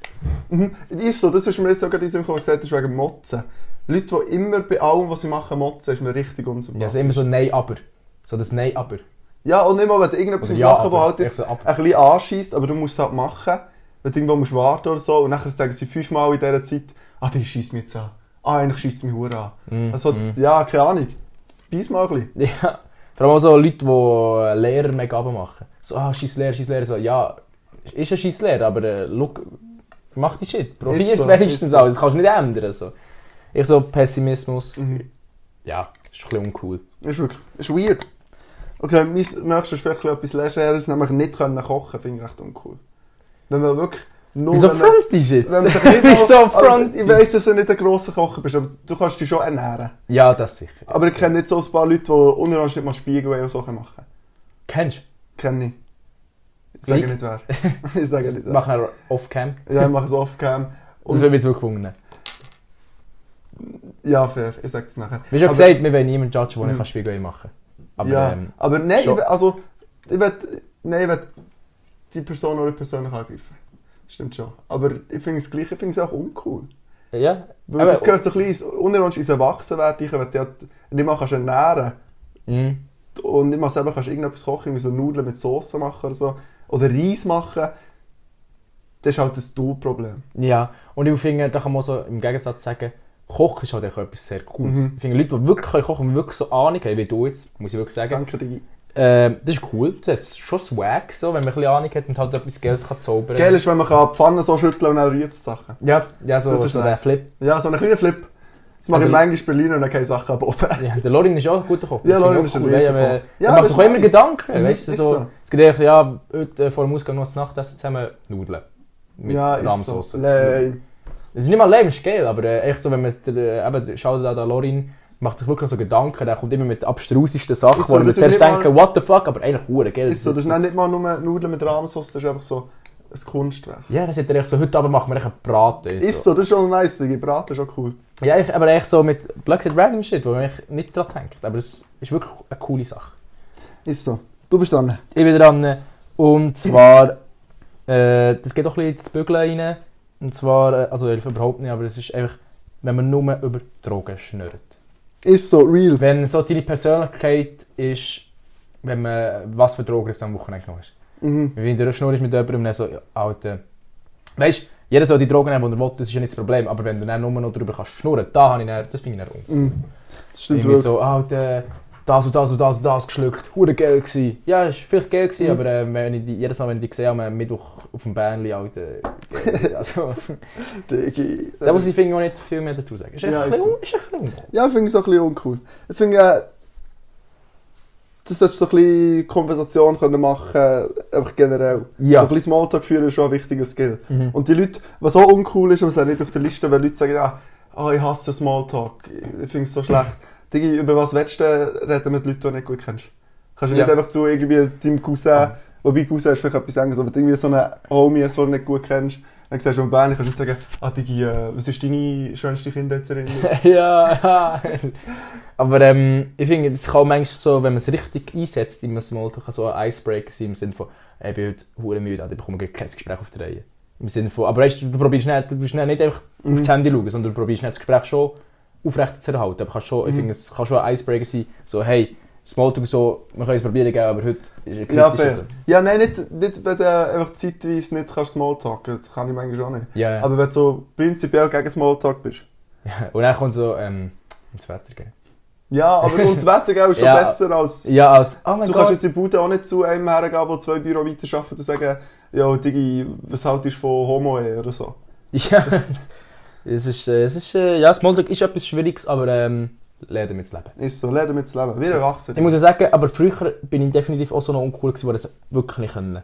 Mhm. Ist so, das ist mir jetzt auch gerade in gesagt hast, wegen Motzen. Leute, die immer bei allem, was sie machen, motzen, ist mir richtig
Ja,
unsympathisch.
also immer so Nein, aber. So das Nein, aber.
Ja, und nicht mal, wenn du irgendetwas
ja,
machen was halt
so
ein bisschen anschießt, aber du musst es halt machen. Wenn du irgendwo musst warten oder so, und nachher sagen sie fünfmal in dieser Zeit, ah, die schießt mich jetzt an. ah, eigentlich schießt mich hure an.
Mm,
Also,
mm.
ja, keine Ahnung. Beiß mal ein bisschen. <laughs>
Ja. Vor allem auch so Leute, die Lehrer mega machen. So, ah, scheiß Lehrer, scheiß Lehrer. So, ja, ist ein scheiß Lehrer, aber äh, look, mach die Shit. Probier es
so,
wenigstens
so.
auch. Das kannst du nicht ändern. So. Ich so Pessimismus.
Mhm.
Ja, ist ein bisschen uncool.
Ist wirklich, ist weird. Okay, mein nächstes ist vielleicht etwas Legeres, nämlich nicht können kochen, finde ich recht uncool. Wenn man wirklich nur...
Wieso
man-
frontisch jetzt? <laughs> Wieso frontisch?
Ich weiss, dass du nicht ein grosser Kocher bist, aber du kannst dich schon ernähren.
Ja, das sicher.
Aber ich kenne nicht so ein paar Leute, die untereinander nicht mal Spiegel und so machen.
Kennst
Kenne ich. Ich sage
Ich?
nicht wer. <laughs> ich sage
du?
nicht wer.
machen wir off-cam.
Ja, ich mache es off-cam.
Das jetzt wirklich wundern.
Ja, fair. Ich sage es nachher.
Wie schon
Aber-
gesagt, wir wollen niemanden judgen, der nicht Spiegel machen kann. Aber
ja,
ähm,
aber nein, ich, will- also, ich will, nein, ich will die Person oder persönlich angreifen. Stimmt schon. Aber ich finde es gleich, ich finde es auch uncool.
ja.
Weil
Aber-
das gehört so ein bisschen ins- untereinander ins Erwachsenwerden. Ich dich halt nicht mal kannst ernähren
Mhm.
und nicht mal selber kannst irgendetwas kochen, wie so Nudeln mit Soße machen oder so. Oder Reis machen. Das ist halt das Du-Problem.
Ja, und ich finde, da kann man so im Gegensatz sagen, Kochen ist halt echt etwas sehr Cooles.
Mhm.
Ich finde, Leute, die wirklich kochen, die wirklich so Ahnung haben, wie du jetzt, muss ich wirklich sagen,
Danke dir.
Äh, das ist cool. Das hat schon Swag, so, wenn man ein bisschen Ahnung hat und halt etwas Geld kann zaubern
Geil ist, wenn man kann die Pfanne so schütteln und dann rührt es Sachen.
Ja, ja so,
Das ist
so
nice.
Flip.
Ja, so einen kleinen Flip. Das mache ich manchmal in Berlin und dann keine Sachen am Boden.
Ja, der Lorin ist auch ein guter Koch.
Ja, Lorin ist ein
cool.
riesen
Ja.
Koch. Ja,
macht doch
ist
immer
nice.
Gedanken,
Mhm,
weißt du,
ist
so.
so.
Es geht echt, ja, heute äh, vor dem Ausgang noch zu Nacht essen zusammen Nudeln. Mit
ja, ist
Rahmsauce.
so. Lame.
Es ist nicht mal lame, es ist geil, aber äh, echt so, wenn man äh, eben, schaut der Lorin, macht sich wirklich so Gedanken, der kommt immer mit abstrusesten Sachen,
Ist so,
wo man
ist
zuerst
nicht mal-
what the fuck, aber eigentlich hure geil.
Ist so, das ist nicht mal nur Nudeln mit Rahmsauce, das ist einfach so ein Kunstwerk.
Ja, das er echt so, heute Abend machen wir einen Braten.
Ist so, das ist schon nice, die Braten ist schon cool.
Ja, ich, aber echt so mit Black Side Random Shit, wo man nicht dran denkt, aber es ist wirklich eine coole Sache.
Ist so. Du bist dran.
Ich bin dran, und zwar, äh, das geht auch ein bisschen ins Bügeln rein, und zwar, äh, also überhaupt nicht, aber es ist einfach, wenn man nur über Drogen schnurrt.
Ist so, real.
Wenn so deine Persönlichkeit ist, wenn man was für Drogen es am Wochenende genommen hast.
Mhm.
Wenn du schnurrst mit jemandem dann so, ja, Alter. Weißt du, jeder soll die Drogen nehmen, die er will, das ist ja nicht das Problem. Aber wenn du dann nur noch darüber kannst schnurren, da habe ich dann, das finde ich dann un.
Mhm. Das stimmt
Irgendwie so, Alter, das und das und das und das geschluckt, hure geil gsi. Ja, ist vielleicht geil gsi,
Mhm.
aber äh, wenn ich die, jedes Mal, wenn ich die sehe, am Mittwoch auf dem Bähnli, Alter, geil. <laughs> also,
Digi.
da muss ich finde auch nicht viel mehr dazu sagen. Ist
Ja,
ein bisschen,
so.
un- ist ein bisschen uncool.
Ja, ich finde es auch ein bisschen uncool. Ich finde, äh, du solltest so ein bisschen Konversation können machen, einfach generell.
Ja.
So ein bisschen Smalltalk führen ist schon ein wichtiger Skill.
Mhm.
Und die Leute, was auch uncool ist, und es auch nicht auf der Liste, wenn Leute sagen, ja, ah, ich hasse Smalltalk, ich finde es so schlecht. Digi, über was willst du reden mit Leuten, die du nicht gut kennst? Kannst du
Ja.
nicht einfach zu irgendwie deinem Cousin,
Ah.
wobei Cousin ist vielleicht etwas anderes, aber irgendwie so einen Homie, den du nicht gut kennst, dann siehst du in Bern, kannst du nicht sagen, ah Digi, äh, was ist deine schönste Kindheitserinnerung? <laughs>
ja, ja. <laughs> Aber ähm, ich finde, es kann manchmal so, wenn man es richtig einsetzt, in einem Smalltalk, so ein Icebreaker sein, im Sinne von, ich bin heute hure müde, ich bekomme kein Gespräch auf die Reihe. Im Sinne von, aber weißt du, du probierst nicht, du nicht nicht einfach
Mhm.
aufs Handy schauen, sondern du probierst nicht das Gespräch schon aufrecht zu erhalten. Aber kannst schon, ich
Mhm.
finde, es kann schon ein Icebreaker sein, so, hey, Smalltalk so, wir können es probieren, gell, aber heute ist es
Ja,
kritisch.
fair.
also.
Ja, nein, nicht, nicht wenn du einfach zeitweise nicht kannst Smalltalken, das kann ich manchmal auch nicht.
ja, ja.
Aber wenn du so prinzipiell gegen Smalltalk bist.
ja. Und dann kommt so, ähm, ins Wetter gehen.
Ja, aber <laughs> und das Wetter gell, ist schon
Ja.
besser als...
Ja, als, oh
du
Gott.
kannst jetzt in Bude auch nicht zu einem hergehen, der zwei Büro weiter arbeitet und sagen, ja, Digi, was haltest du von Homo oder so.
Ja, <laughs> es ist, äh, es ist, äh, ja, Smalltalk ist etwas Schwieriges, aber ähm, lernen damit zu leben.
Ist so, lerne mit zu leben. Wir erwachsen.
Ich muss ja sagen, aber früher bin ich definitiv auch so noch uncool gewesen, wo ich das wirklich nicht können.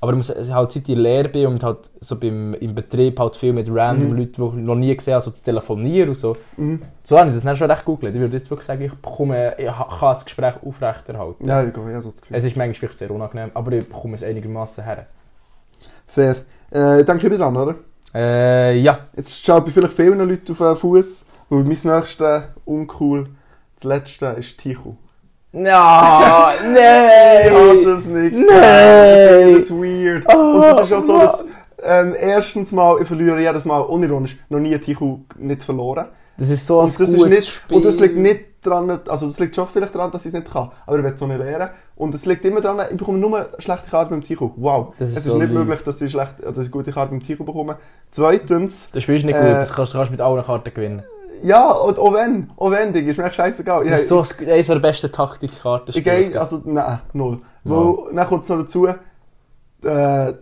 Aber ich muss halt seit ich Lehrer bin und halt so beim, im Betrieb halt viel mit random
Mhm.
Leuten, die ich noch nie gesehen habe, so zu telefonieren und so.
Mhm.
So habe ich das dann schon recht gegoogelt. Ich würde jetzt wirklich sagen, ich bekomme, ich kann das Gespräch aufrechterhalten.
Ja, ich gehe, ich habe so das Gefühl.
Es ist manchmal vielleicht sehr unangenehm, aber ich bekomme es einigermaßen her.
Fair. Äh, ich denke, ich bin dran, oder?
Äh, ja.
Jetzt schaut bei vielleicht vielen Leuten auf den Fuß, weil mein nächstes uncool, das letzte ist Tichu.
Ja,
Ich
nein!
habe das nicht
Nein!
Das ist weird.
Oh,
und das ist auch so, dass ähm, erstens mal, ich verliere jedes Mal unironisch, noch nie Tichu nicht verloren.
Das ist so ein
Und das, ist
gutes
nicht,
Spiel.
und das liegt nicht dran, also das liegt schon vielleicht daran, dass ich es nicht kann, aber ich will es so nicht lernen. Und es liegt immer daran, ich bekomme nur schlechte Karten beim Tichu. Wow.
Ist
es ist
so
nicht
lieb.
möglich, dass ich, schlecht, dass ich gute Karten beim Tichu bekomme. Zweitens,
Das Spiel ist nicht gut,
Äh,
das kannst du mit allen Karten gewinnen.
Ja, und auch wenn, auch wenn, Digga, ist mir echt scheißegal.
Das ist so ein- eines der besten Taktikkarten.
Ich gehe, also, nein, null. Weil, dann kommt es noch dazu, äh,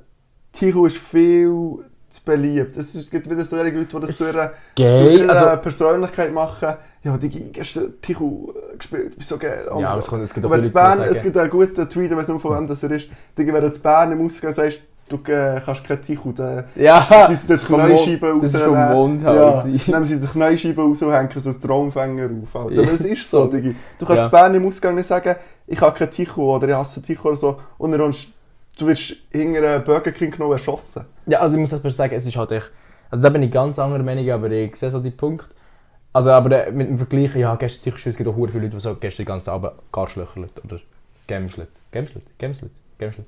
Tichu ist viel zu beliebt. Es ist- gibt wieder so Leute, die das
Es
zu ihrer, zu ihrer
also-
Persönlichkeit machen. Ja, Digga, gestern Tichu äh, gespielt, bist so geil. Oh
Ja, aber es, kommt, es gibt auch viele Leute, die
Bern, es gibt einen guten Tweet, ich weiß nicht, von wem das er ist. Digga, wenn du zu Bern im Ausgang sagst, du äh, kannst kein Tichu, dann
Ja,
sie die
vom
Knäuscheibe
Mond- das ist vom
rausnehmen.
Mundhals.
Ja, nehmen sie die Knäuscheibe raus und hängen so einen Traumfänger auf. Alter.
Ja,
Das ist so. Digga. Du kannst
Ja.
zu Bern im Ausgang nicht sagen, ich habe kein Tichu oder ich hasse Tichu oder so. Und dann du wirst hinter einem Burger King genommen erschossen.
Ja, also ich muss aber sagen, es ist halt echt... Also da bin ich ganz anderer Meinung, aber ich sehe so die Punkt. Also aber äh, mit dem Vergleich, ja, gestern, es gibt auch viele Leute, die so gestern den ganzen Abend gar schlöchert oder gemschlet. Gemschlet? Gemschlet? Gemschlet?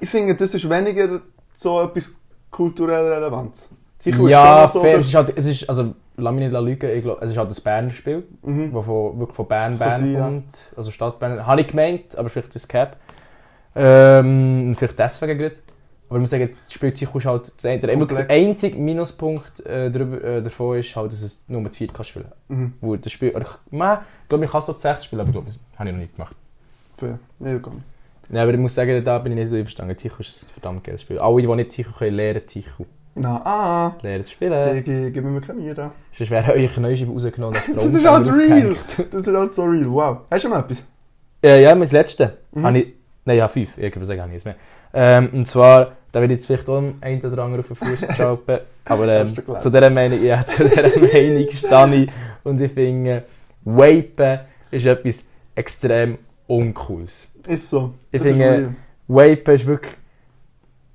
Ich finde, das ist weniger so etwas kulturell relevant.
Ja,
schon
fair.
so,
Es ist halt, es ist, also, lass mich nicht lügen, ich glaube, es ist halt ein Berner Spiel,
Mhm.
das von, wirklich von Bern, Bern
sein, ja.
kommt, also Stadt Bern. Habe ich gemeint, aber vielleicht ist es Cap. Ähm, vielleicht deswegen gerade. Aber ich muss sagen, das Spiel Tichu ist halt, das, der, der einzige Minuspunkt äh, darüber, äh, davon ist halt, dass es nur mit vier kann spielen
Mhm.
Wo das Spiel, ich, man, ich glaube, ich kann so zu sechs spielen, aber ich glaube, das habe ich noch nicht gemacht.
Fair. Nee, komm.
Ja, aber ich muss sagen, da bin ich nicht so überstanden. Tichu ist ein verdammt geiles Spiel. Alle, die nicht Tichu können, lernen Tichu.
Na, ah.
Lernen zu spielen.
Digga, gib mir keine Mühe.
Sonst wäre euch Neuscheibe rausgenommen, das <laughs>
Das ist halt real. Das ist halt so real. Wow. Hast du noch etwas?
Ja, ja, mein letzte.
Mhm.
Habe ich, nein, ja, fünf. Ich habe ich jetzt mehr. Ähm, und zwar, da werde ich jetzt vielleicht auch ein oder andere auf den Fuß <laughs> schalten. Aber ähm, zu dieser Meinung, <laughs> ja, zu dieser Meinung stehe ich. Und ich finde, Vapen ist etwas extrem Uncooles.
Ist so.
Ich
Das
finde. Vapen ist wirklich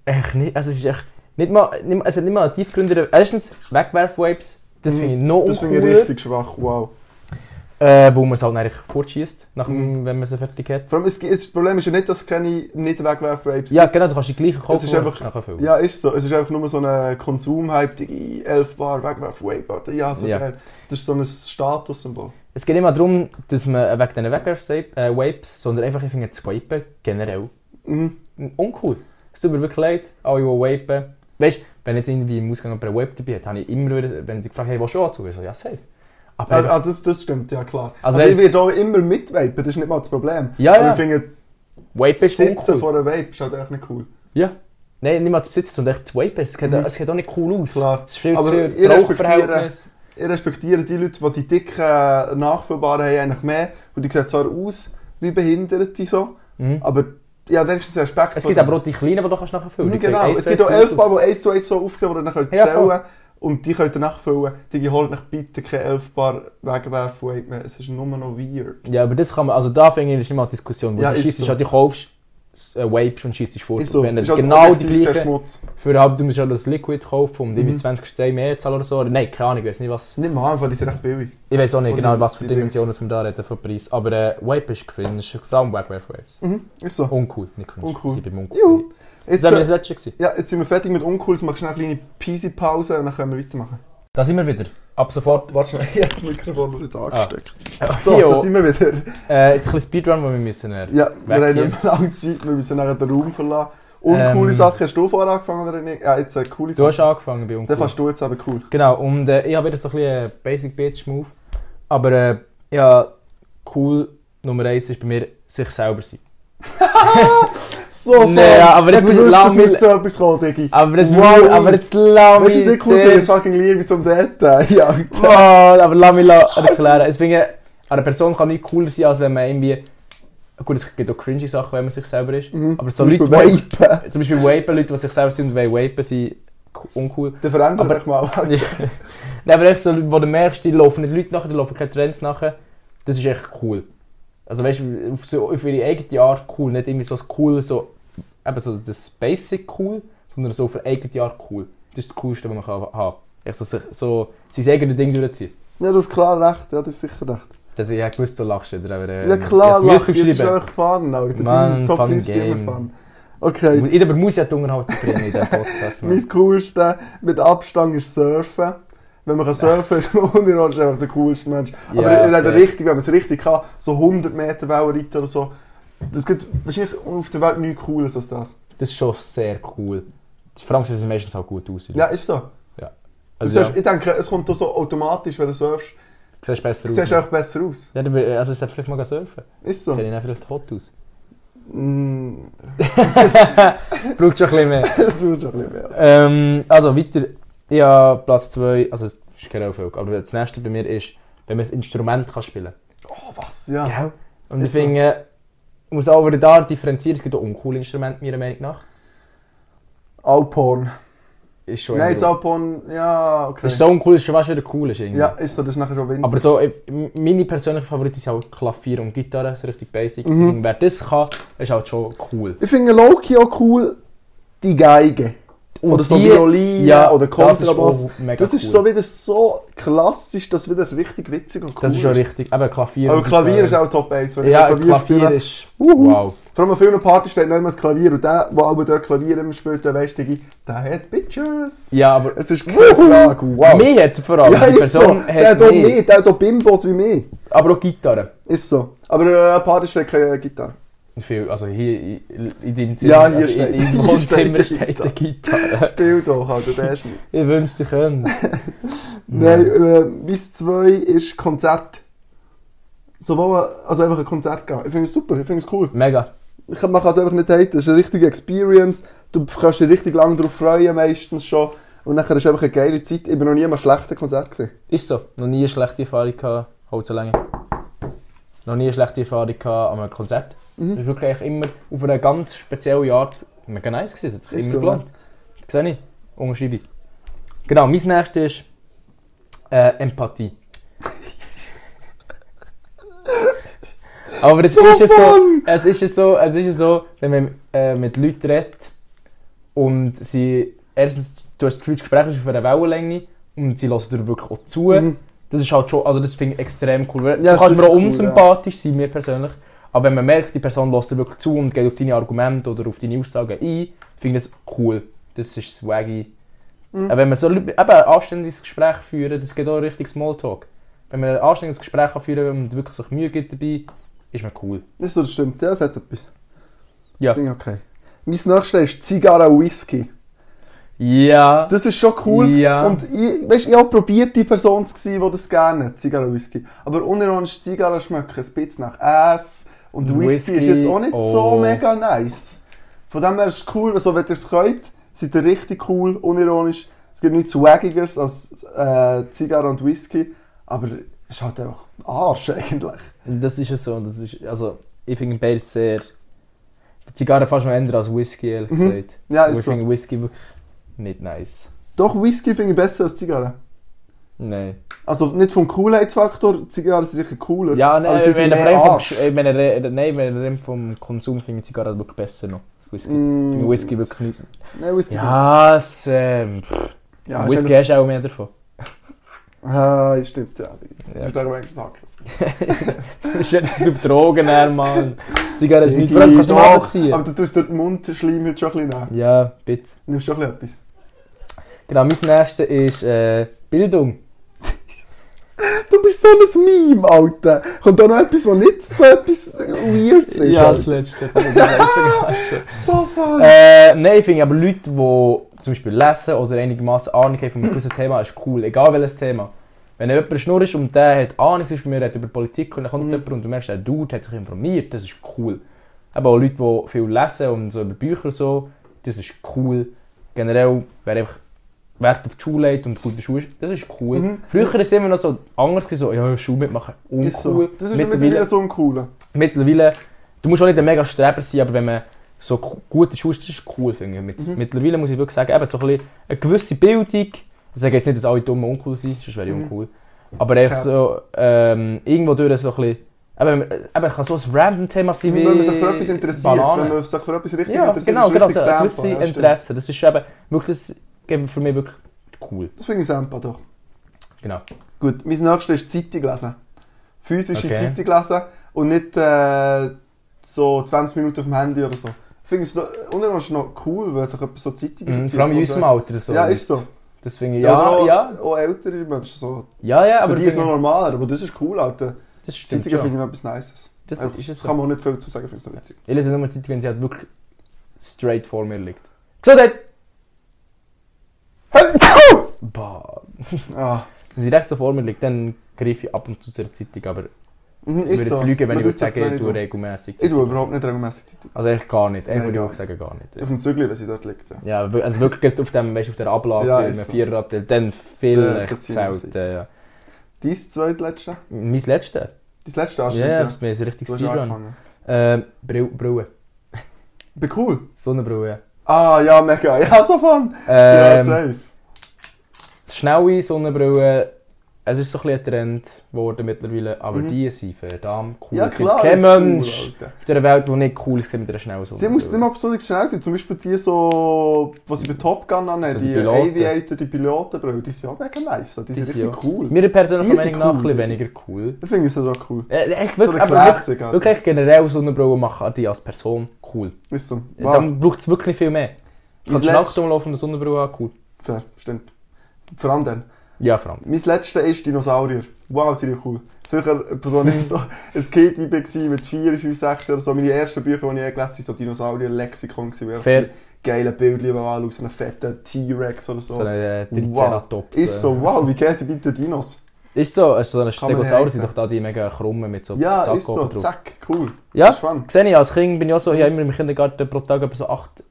echt nicht, also es ist echt nicht mal, nicht, hat nicht mal einen tiefgründigen, erstens Wegwerf-Vapes, das
Mhm.
finde ich noch
Das finde ich
uncooler,
richtig schwach. Wow.
Äh, wo man es halt eigentlich fortschießt,
Mhm.
wenn man sie fertig hat.
Vor allem, es, es, das Problem ist ja nicht, dass es keine nicht wegwerf-Vapes
Ja, genau, du kannst die gleichen
Es
kaufen,
ist
und
einfach-
nachher füllen.
Ja, ist so. Es ist einfach nur so ein Konsumhype, die 11 Bar Wegwerf-Vape. Ja, so
Ja.
geil. Das ist so ein Statussymbol.
Es geht nicht mal darum, dass man wegen diesen Wegwerf-Vapes, sondern einfach, ich finde das Vapen generell
Mhm.
uncool. Es tut mir wirklich leid, alle, die vapen. Weißt du, wenn jetzt irgendwie im Ausgang jemand eine Vape dabei hat, habe ich immer wieder, wenn sie gefragt haben, hey, willst du? Ich so, ja, safe. Aber
ah, das, das stimmt, ja klar.
Also
Also, ich werde auch immer mitvapen, das ist nicht mal das Problem.
Ja,
Aber
ja.
ich finde,
Vapen
das
ist
Sitzen
uncool.
vor einer Vape ist halt echt nicht cool.
Ja. Nein, nicht mal zu besitzen, sondern echt zu vapen. Es sieht,
Mhm.
es sieht auch nicht cool aus.
Klar.
Es ist viel
Aber
zu das Rauchverhältnis.
Ich respektiere die Leute, die die dicken, nachfüllbaren haben, eigentlich mehr. Und die sehen zwar aus wie Behinderte so,
Mhm.
aber ja, wenigstens Respekt.
Es gibt aber auch die kleinen, die du kannst nachher füllen
Ja,
kannst.
genau, es gibt auch elf Bar, die eins zu eins so aufsehen, die ihr dann
Ja,
bestellen
voll.
Und die könnt ihr nachfüllen. Die holt euch bitte keine 11 Bar Wegwerf-Vape mehr. Es ist nur noch weird.
Ja, aber das kann man, also da finde ich, ist nicht mal Diskussion. Wo
Ja,
du schießt,
so.
halt, du kaufst äh, Vapes und schießt fort.
Ist so.
Wenn du
halt
genau die
Schmutz.
für halt, du musst ja das Liquid kaufen und irgendwie
Mhm.
20 Steine mehr zahlen oder so. Oder, nein, keine Ahnung, ich weiß nicht was.
Nicht mal, weil die sind recht billig.
Ich weiß auch nicht
Oder
genau, was für Dimensionen wir da reden von Preis. Aber äh, Vape ist cringe, vor allem Wegwerf-Vapes.
Mhm, ist so.
Uncool, nicht cringe.
Uncool.
Sie beim uncool.
Juhu. Jetzt,
Das war das
äh,
letzte. Gewesen.
ja, jetzt sind wir fertig mit Uncools, mach schnell eine kleine Peasy-Pause und dann können wir weitermachen.
Da sind wir wieder. Ab sofort.
Warte schnell, <laughs> ich habe das Mikrofon noch nicht angesteckt.
So,
So, da sind wir wieder.
äh, jetzt ein bisschen Speedrun, wo wir müssen. Äh,
Ja, wir haben nicht mehr lange Zeit, wir müssen nachher den Raum verlassen. Uncoole
Ähm,
Sachen, hast du vorher angefangen oder nicht? Ja, jetzt eine coole
du hast angefangen bei
Dann
uncool.
fährst du jetzt aber cool.
Genau, und äh, ich habe wieder so ein bisschen äh, Basic Bitch Move. Aber äh, ja, cool Nummer eins ist bei mir sich selber sein. <laughs> <laughs>
So voll!
Nee, ja, aber jetzt
wusste,
lass
es
mich-
muss so etwas kommen, Diggi.
Aber jetzt,
Wow.
will- aber jetzt lass
Weißt du,
mich
was ich cool Fucking Liebe zum Detail. Ja.
Wow, aber lass mich erklären. Ich finde, eine Person kann nicht cooler sein, als wenn man irgendwie... Gut, es gibt auch cringy Sachen, wenn man sich selber ist.
Mhm.
Aber so
Zum
Leute,
Beispiel
die...
Vapen.
Zum Beispiel Vapen, Leute, die sich selber sind und wollen vapen, sind co- uncool.
Dann verändert
Aber-
mal. <laughs>
Ja. Nein, aber echt so, wo du merkst, die laufen nicht Leute nachher, die laufen keine Trends nachher. Das ist echt cool. Also weißt du, auf, so, auf ihre eigene Art cool. Nicht irgendwie so cool, so, eben so das Basic cool, sondern so ihre eigene Art cool. Das ist das Coolste, was man kann haben kann. So, so sein eigenes Ding durchziehen.
Ja, du hast klar recht. Ja, du hast sicher recht.
Das, ich habe gewusst, du lachst wieder. Aber, äh,
Ja, klar,
ich
lach,
hab's
das ist einfach Fun, Alter.
Mann,
Top
Fun
5 sind
Game.
Fun. Okay,
Ich aber muss ja die Unterhaltung bringen in diesem Podcast. <laughs>
Mein coolste mit Abstand ist Surfen. Wenn man kann surfen kann, ist man <laughs> einfach der coolste Mensch. Aber
Ja, fair.
richtig, wenn man es richtig kann, so 100 Meter Wellen reiten oder so. Das gibt wahrscheinlich auf der Welt nichts Cooles als das.
Das ist schon sehr cool. Vor allem sehen meistens auch gut aus.
Ja, ist so. Du
Also,
siehst,
ja.
Ich denke, es kommt auch so automatisch, wenn du surfst,
Du siehst besser
du
aus.
siehst einfach besser aus.
Ja, du, also es sollte vielleicht mal surfen.
Ist so.
Ich dann vielleicht hot aus.
Mm, <laughs>
Braucht schon ein bisschen mehr. <laughs>
Das wird schon ein bisschen mehr.
ähm, also weiter. Ich habe Platz 2, also es ist keine Erfolg, aber das nächste bei mir ist, wenn man ein Instrument kann spielen
Oh, was? Ja.
kann. Und
Ist
ich finde, man muss aber da differenzieren, es gibt auch uncoole Instrumente, meiner Meinung nach.
Alphorn.
Ist schon
Nein, jetzt Alphorn, ja, okay.
Das ist so uncool, ist schon fast wieder cool. Ist irgendwie.
Ja, ist so, das ist nachher schon Winter.
Aber so, ich- meine persönlichen Favoriten sind halt Klavier und Gitarre, so richtig basic.
Mhm.
Und wer das kann, ist halt schon cool.
Ich finde Loki auch cool, die Geige. Oder so
die-
Violine
ja,
oder
das ist
Kontrabass.
mega
Das ist so wieder so klassisch, dass wieder richtig witzig und cool
Das ist schon richtig. Eben Klavier.
Aber
und
Klavier ist auch Top 1. Wenn
Ja,
ich
Klavier,
spiele,
ist.
Uhu.
Wow.
Vor allem auf vielen Partys steht noch immer das Klavier und der, der aber dort Klavier immer spielt, der weiss, Digi, der hat Bitches.
Ja, aber.
Es ist keine Frage. Wow.
Mich hat vor allem.
ja,
die
ist so.
Person
Der
hat
auch
mich.
der hat auch Bimbos wie mich.
Aber auch Gitarre.
Ist so. Aber äh, eine Party steht keine Gitarre.
Viel, also hier in, in deinem Zimmer,
Ja, hier
also
steht-
in deinem <laughs> Wohnzimmer
steht
steht
eine
Gitarre. <laughs>
Spiel doch, Alter, der ist nicht. <laughs>
Ich wünschte, ich könnte.
Nein, äh, mein 2 ist Konzert. Sowohl, also einfach ein Konzert gehen. Ich finde es super, ich finde es cool.
Mega.
Ich, man kann es einfach nicht haten, das ist eine richtige Experience. Du kannst dich richtig lange darauf freuen, meistens schon. Und nachher ist einfach eine geile Zeit. Ich bin noch nie an einem schlechten Konzert gesehen.
Ist so. Noch nie eine schlechte Erfahrung gehabt. Halt so lange. Noch nie eine schlechte Erfahrung gehabt an einem Konzert.
Mhm.
Das ist wirklich immer auf eine ganz spezielle Art mega nice gewesen. Es hat immer
so,
gelohnt. Sehe ich. Unterschreibe ich. Genau, mein nächstes ist äh, Empathie. Aber es
So
ist es so, es ist es so, es ist es so, wenn man äh, mit Leuten redet und sie, erstens, du hast das Gefühl, das Gespräch ist auf einer Wellenlänge und sie lassen dir wirklich auch zu.
Mhm.
Das ist halt schon, also das finde ich extrem cool.
Ja,
du
das
kannst mir auch
cool,
unsympathisch sein, mir persönlich. Aber wenn man merkt, die Person lässt dir wirklich zu und geht auf deine Argumente oder auf deine Aussagen ein, finde ich das cool. Das ist swaggy.
Mhm.
Aber wenn man so Leute- eben ein anständiges Gespräch führen, das geht auch richtig Smalltalk. Wenn man ein anständiges Gespräch kann führen und wirklich sich Mühe gibt dabei, ist man cool.
Das, ist so, das stimmt, ja, das hat etwas.
Ja.
Das finde ich okay. Mein nächstes ist Zigarre Whisky.
Ja.
Das ist schon cool.
Ja.
Und ich, weißt, ich habe probiert, die Person zu sein, die das gerne hat, Zigarre Whisky. Aber unironisch, Zigarre schmecken ein bisschen nach Ass. Und
Und
Whisky,
Whisky,
ist jetzt auch nicht so
oh.
mega nice. Von dem her ist es cool, also wenn ihr es könnt, seid ihr richtig cool, unironisch. Es gibt nichts Swaggigeres als äh, Zigarre und Whisky. Aber es ist halt einfach Arsch eigentlich.
Das ist es so. Das ist, also, ich finde beides sehr. Die Zigarre fast noch ändern als Whisky, ehrlich
Mhm.
gesagt.
Ja, ist
ich
so.
finde Whisky wirklich nicht nice.
Doch, Whisky finde ich besser als Zigarre.
Nein.
Also nicht vom Coolheitsfaktor, Zigarren sind sicher cooler.
Ja, nein,
aber sie
wenn
sind
er
mehr
vom,
Arsch.
Nein, wenn er rein vom Konsum finde ich Zigarre wirklich besser noch. Whisky. Ich
Mm,
Whisky wirklich nicht.
Nein, Whisky.
Ja, es, ähm,
ja
Whisky hast du auch mehr davon. <laughs>
Ah, das stimmt, ja.
Ja. <laughs>
Ja. Ich glaube, eigentlich.
Du bist jetzt auf Drogen, her, Mann. Zigarre ist nicht.
Vor
allem kannst du nicht
Aber
abziehen.
du tust dort den Mundschleim heute schon ein bisschen nehmen.
Ja, bitte.
Du nimmst schon ein bisschen etwas.
Genau, mein nächstes ist äh, Bildung.
Du bist so ein Meme, Alter. Kommt da noch etwas, was nicht so etwas Weirds ist?
Ja, das letzte.
So <laughs> fun.
äh, nein, ich finde aber Leute, die zum Beispiel lesen oder einigermaßen Ahnung haben von einem gewissen Thema, ist cool. Egal welches Thema. Wenn jemand ein Schnurr ist und der hat Ahnung, zum Beispiel mir redet über Politik und dann kommt
Mhm.
jemand und du merkst, der Dude hat sich informiert, das ist cool. Aber auch Leute, die viel lesen und so über Bücher und so, das ist cool. Generell, wer einfach Wert auf die Schule legt und gut in der Schule ist, das ist cool.
Mhm.
Früher war es immer noch so anders, so, ja, Schule mitmachen,
Ist so.
uncool.
Das ist
mittlerweile,
mittlerweile so uncool.
mittlerweile, du musst auch nicht ein mega Streber sein, aber wenn man so ku- gut in der Schule ist, das ist cool, finde ich. Mit,
Mhm.
Mittlerweile muss ich wirklich sagen, eben so ein bisschen eine gewisse Bildung, ich sage jetzt nicht, dass alle dumm und uncool sind, sonst wäre ich
Mhm.
uncool, aber einfach so, ähm, irgendwo durch so ein bisschen, eben, eben kann so ein random Thema sein wie
Wenn man sich für etwas interessiert,
Banane.
wenn man sich für etwas richtig
Ja,
interessiert,
genau, genau, so ein gewisses. Interesse, das ist eben, wirklich, das für mich wirklich cool,
Das finde ich Sampa doch.
genau.
Gut, mein nächstes ist Zeitung lesen. Physische
Okay.
Zeitung lesen und nicht äh, so 20 Minuten auf dem Handy oder so. Ich finde es so, unten ist noch cool, wenn sich etwas so Zeitungen bezieht,
vor allem in unserem Alter so.
Ja, ist so.
Das finde ich,
Ja,
ja,
oder
ja,
auch, auch ältere Menschen so.
ja, ja,
Aber
aber
Für die ist noch normaler, aber das ist cool, Alter.
das stimmt
Zeitungen finde ich etwas Nices.
Das
Einfach,
ist es so.
Kann man auch nicht viel dazu sagen, finde ich es noch witzig.
Ich lese nur Zeit, wenn sie halt wirklich straight vor mir liegt. Gesundheit! Boah,
Ah,
Wenn sie direkt so vor mir liegt, dann greife ich ab und zu zu der Zeitung, aber
mhm,
ich würde
ist
jetzt
so.
lügen, wenn
Man
ich würde sagen, ich
nicht
tue
so.
regelmäßig
Ich tue überhaupt nicht regelmäßig Zeitung.
Also eigentlich gar nicht, eigentlich
Nein,
würde ich
gar
auch sagen, gar nicht.
Auf dem Zügel, wenn sie dort liegt. Ja.
Ja, wir- also wirklich auf, dem, weißt, auf der Ablage,
Ja,
ja, im
ist so.
Viererabteil, dann viel
Ja,
echt
das ziehen wir
selten. Ja.
Dein zweitletzte?
Mein letzter?
Dein letzte
Ja,
Anschnitt?
ja, das bin ich richtig
Du hast
Speedrun.
angefangen.
Äh, Brille, Brille.
Bin cool.
Sonnenbrille.
Ah, ja, mega. Ja, so fun. ja,
Ähm,
safe.
Schnelle Sonnenbrille. Es ist so ein ein Trend geworden mittlerweile, aber
Mhm.
die sind verdammt cool.
Ja,
es gibt
klar.
kein
ist cool,
Mensch
Alter.
auf dieser Welt, der nicht cool ist mit einer schnellen
Sie muss
Sonnenbrille.
nicht mal besonders schnell sein. Zum Beispiel die so, was sie bei Top Gun annehmen,
So
die,
die.
Aviator, die Pilotenbrille, die sind auch mega nice. Die,
Die
sind richtig cool.
Mir persönlich Meinung
sind
nach
cool.
ein bisschen weniger cool.
Ich finde es auch cool.
Äh, echt,
So
wirklich, aber wirklich, wirklich generell Sonnenbrille machen die als Person cool.
Ist so. Wow.
Dann braucht es wirklich viel mehr. Du kannst
letzt-
nackt rumlaufen und eine Sonnenbrille haben, cool.
Fair, stimmt. Vor allem dann.
Ja, vor allem.
Mein letzter ist Dinosaurier. Wow, sind die cool. Früher war so nicht so ein Kind war mit 4, 5, 6 oder so. Meine ersten Bücher, die ich gelesen habe, waren so Dinosaurier-Lexikon.
Fair.
die Geile Bildchen anschauen, so einen fetten T-Rex oder so.
So eine
Wow.
Triceratops.
Ist so,
äh.
wow, wie gehen sie bitte Dinos?
Ist so, also so
man
Stegosaurus sind doch da die mega krummen mit so
Ja,
Zack
ist so,
drauf.
zack, cool.
Ja,
Das ist fun.
sehe ich, als Kind bin ich auch so, ich habe immer im Kindergarten pro Tag etwa so 8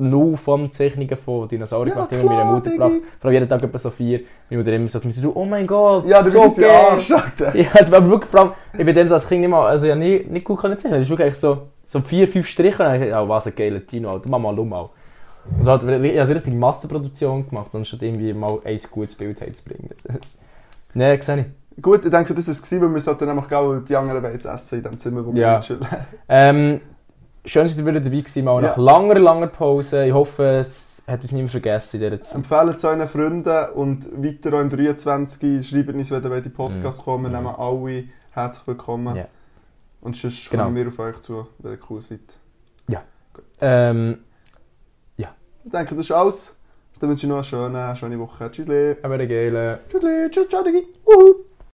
0 von Zeichnungen von Dinosauriern
Ja,
gemacht, immer meiner
klar,
Mutter gebracht. Vor allem jeden Tag etwa so vier. Meine Mutter immer so, so oh mein Gott,
Ja, du
so
bist
geil.
Arsch, Alter. <laughs>
Ja, aber wirklich, vor allem, ich bin dann so als Kind immer, also ja nie, nicht gut können zeichnen. Das ist wirklich so, so vier, fünf Striche und dann, ja, was ein geiler Dino, Alter, mach mal um mal. Und halt, ich habe also richtig Massenproduktion gemacht, anstatt irgendwie mal ein gutes Bild heimzubringen. <laughs> Nein, sehe ich.
Gut, ich denke, das war es, weil wir sollten nämlich die anderen beiden essen in dem Zimmer, wo
Ja.
wir chillen.
Ähm, schön, dass ihr wieder dabei gewesen, mal nach
Ja.
langer, langer Pause. Ich hoffe, es hat uns niemand vergessen in dieser Zeit.
Empfehlen es euren Freunden und weiter auch im 23. Schreibt uns, wenn ihr in die Podcast kommen. Wir
Mhm.
nehmen alle herzlich willkommen.
Ja.
Und sonst
Genau.
kommen wir auf euch zu, wenn ihr cool seid.
Ähm,
Ich denke, das ist alles. Dann wünsche ich noch eine schöne, schöne Woche. Tschüss.
aber eine geile.
Tschüss. Tschüss. Digi.
Wuhu.